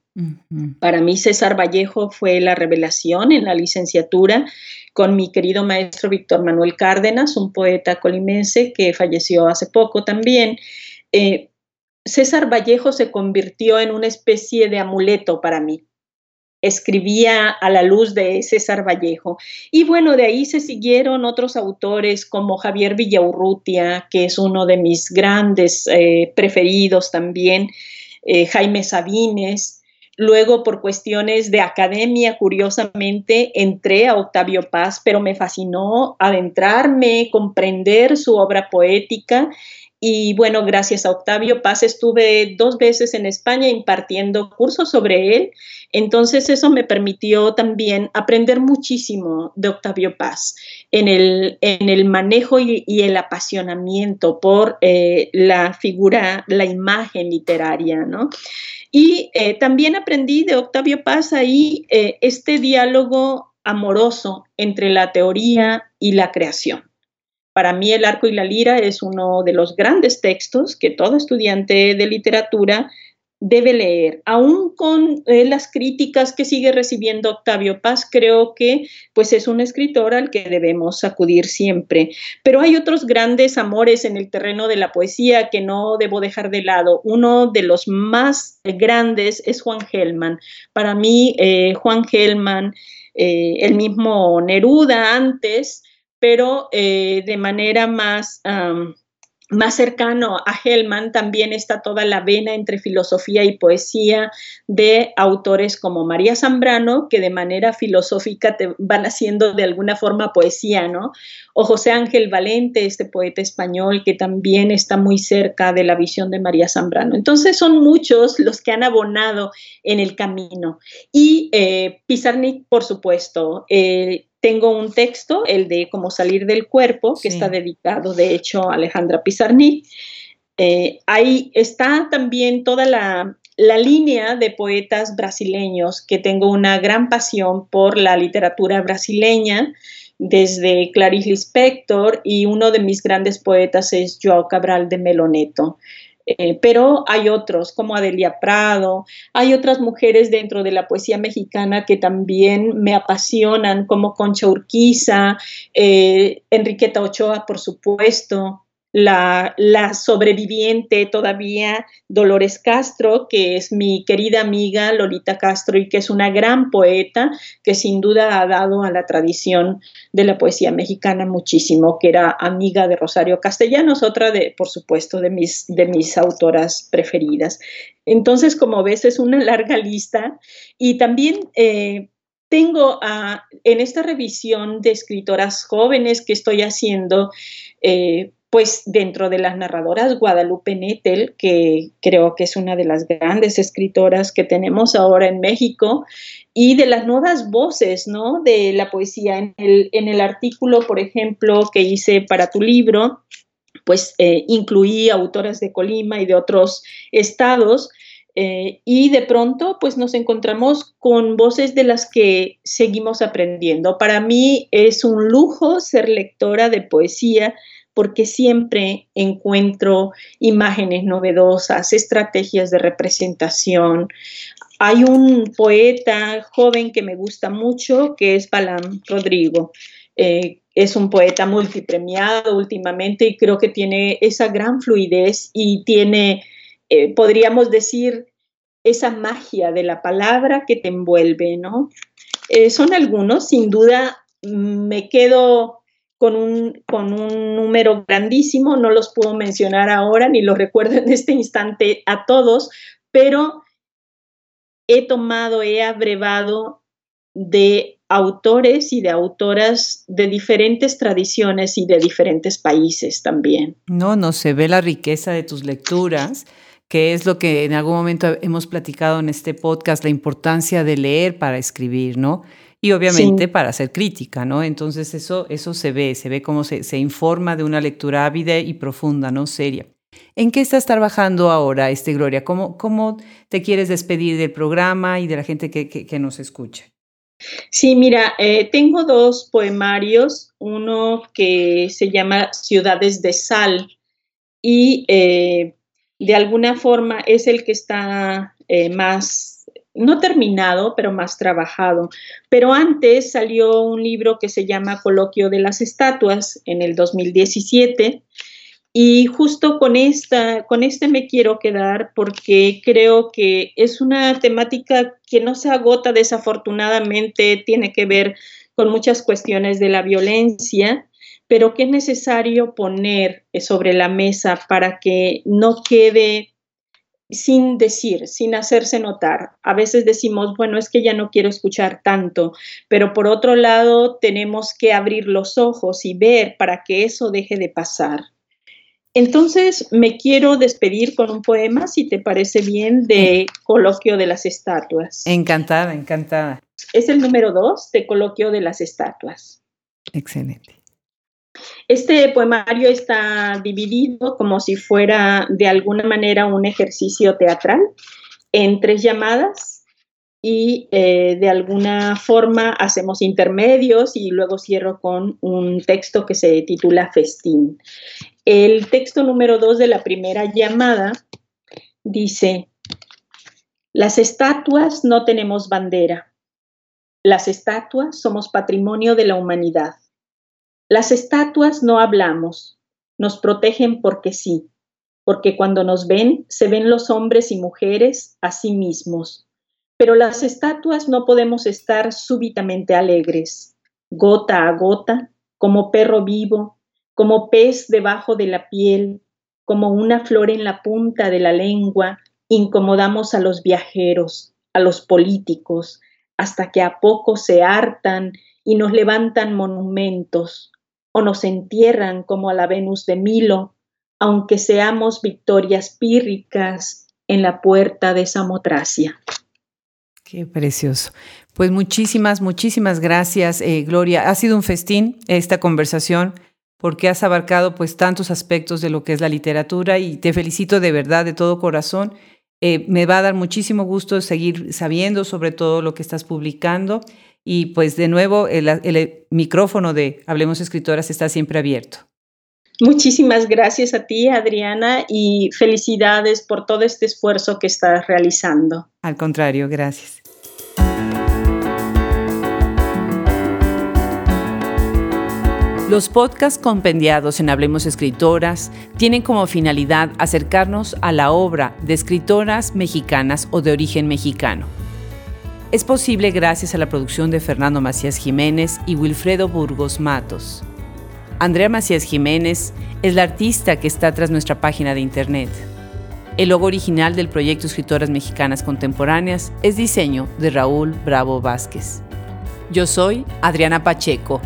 Para mí César Vallejo fue la revelación en la licenciatura con mi querido maestro Víctor Manuel Cárdenas, un poeta colimense que falleció hace poco también. Eh, César Vallejo se convirtió en una especie de amuleto para mí. escribía a la luz de César Vallejo. Y bueno, de ahí se siguieron otros autores como Javier Villaurrutia, que es uno de mis grandes eh, preferidos también, eh, Jaime Sabines. Luego, por cuestiones de academia, curiosamente, entré a Octavio Paz, pero me fascinó adentrarme, comprender su obra poética y bueno, gracias a Octavio Paz estuve dos veces en España impartiendo cursos sobre él. Entonces eso me permitió también aprender muchísimo de Octavio Paz en el, en el manejo y, el apasionamiento por eh, la figura, la imagen literaria, ¿no? Y eh, también aprendí de Octavio Paz ahí eh, este diálogo amoroso entre la teoría y la creación. Para mí el arco y la lira es uno de los grandes textos que todo estudiante de literatura debe leer. Aún con eh, las críticas que sigue recibiendo Octavio Paz, creo que pues es un escritor al que debemos acudir siempre. Pero hay otros grandes amores en el terreno de la poesía que no debo dejar de lado. Uno de los más grandes es Juan Gelman. Para mí, eh, Juan Gelman, eh, el mismo Neruda antes, pero eh, de manera más, más cercano a Hellman también está toda la vena entre filosofía y poesía de autores como María Zambrano, que de manera filosófica te van haciendo de alguna forma poesía, ¿no? O José Ángel Valente, este poeta español que también está muy cerca de la visión de María Zambrano. Entonces son muchos los que han abonado en el camino. Y eh, Pizarnik, por supuesto, eh, tengo un texto, el de Cómo salir del cuerpo, que está dedicado, de hecho, a Alejandra Pizarnik. Eh, ahí está también toda la, la línea de poetas brasileños, que tengo una gran pasión por la literatura brasileña, desde Clarice Lispector y uno de mis grandes poetas es Joao Cabral de Meloneto. Eh, pero hay otros, como Adelia Prado, hay otras mujeres dentro de la poesía mexicana que también me apasionan, como Concha Urquiza, eh, Enriqueta Ochoa, por supuesto, la, sobreviviente todavía Dolores Castro, que es mi querida amiga Lolita Castro y que es una gran poeta que sin duda ha dado a la tradición de la poesía mexicana muchísimo, que era amiga de Rosario Castellanos, otra de, por supuesto, de mis, de mis autoras preferidas. Entonces, como ves, es una larga lista y también... Eh, tengo en esta revisión de escritoras jóvenes que estoy haciendo, eh, pues dentro de las narradoras, Guadalupe Nettel, que creo que es una de las grandes escritoras que tenemos ahora en México, y de las nuevas voces, ¿no? De la poesía. En el, artículo, por ejemplo, que hice para tu libro, pues eh, incluí autoras de Colima y de otros estados, eh, y de pronto, pues nos encontramos con voces de las que seguimos aprendiendo. Para mí es un lujo ser lectora de poesía porque siempre encuentro imágenes novedosas, estrategias de representación. Hay un poeta joven que me gusta mucho, que es Balam Rodrigo. Eh, es un poeta multipremiado últimamente y creo que tiene esa gran fluidez y tiene, eh, podríamos decir, esa magia de la palabra que te envuelve, ¿no? Eh, son algunos, sin duda me quedo con un, con un número grandísimo, no los puedo mencionar ahora ni los recuerdo en este instante a todos, pero he tomado, he abrevado de autores y de autoras de diferentes tradiciones y de diferentes países también. No, no se ve la riqueza de tus lecturas, que es lo que en algún momento hemos platicado en este podcast, la importancia de leer para escribir, ¿no? Y obviamente para hacer crítica, ¿no? Entonces eso, eso se ve, se ve cómo se, se, informa de una lectura ávida y profunda, ¿no? Seria. ¿En qué estás trabajando ahora, este, Gloria? ¿Cómo, cómo te quieres despedir del programa y de la gente que, que, nos escucha? Sí, mira, eh, tengo dos poemarios, uno que se llama Ciudades de Sal y eh, de alguna forma es el que está eh, más no terminado, pero más trabajado. Pero antes salió un libro que se llama Coloquio de las Estatuas en el 2017 Y justo con esta, con este me quiero quedar porque creo que es una temática que no se agota desafortunadamente, tiene que ver con muchas cuestiones de la violencia, pero que es necesario poner sobre la mesa para que no quede sin decir, sin hacerse notar. A veces decimos, bueno, es que ya no quiero escuchar tanto, pero por otro lado tenemos que abrir los ojos y ver para que eso deje de pasar. Entonces me quiero despedir con un poema, si te parece bien, de Coloquio de las Estatuas. Encantada, encantada. Es el número dos de Coloquio de las Estatuas. Excelente. Este poemario está dividido como si fuera de alguna manera un ejercicio teatral en tres llamadas y eh, de alguna forma hacemos intermedios y luego cierro con un texto que se titula Festín. El texto número dos de la primera llamada dice, las estatuas no tenemos bandera, las estatuas somos patrimonio de la humanidad. Las estatuas no hablamos, nos protegen porque sí, porque cuando nos ven se ven los hombres y mujeres a sí mismos. Pero las estatuas no podemos estar súbitamente alegres, gota a gota, como perro vivo, como pez debajo de la piel, como una flor en la punta de la lengua, incomodamos a los viajeros, a los políticos, hasta que a poco se hartan y nos levantan monumentos, o nos entierran como a la Venus de Milo, aunque seamos victorias pírricas en la puerta de Samotracia. Qué precioso. Pues muchísimas, muchísimas gracias, eh, Gloria. Ha sido un festín esta conversación porque has abarcado pues tantos aspectos de lo que es la literatura y te felicito de verdad, de todo corazón. Eh, me va a dar muchísimo gusto seguir sabiendo sobre todo lo que estás publicando y pues de nuevo, el, micrófono de Hablemos Escritoras está siempre abierto. Muchísimas gracias a ti, Adriana, y felicidades por todo este esfuerzo que estás realizando. Al contrario, gracias. Los podcasts compendiados en Hablemos Escritoras tienen como finalidad acercarnos a la obra de escritoras mexicanas o de origen mexicano es posible gracias a la producción de Fernando Macías Jiménez y Wilfredo Burgos Matos. Andrea Macías Jiménez es la artista que está tras nuestra página de internet. El logo original del proyecto Escritoras Mexicanas Contemporáneas es diseño de Raúl Bravo Vázquez. Yo soy Adriana Pacheco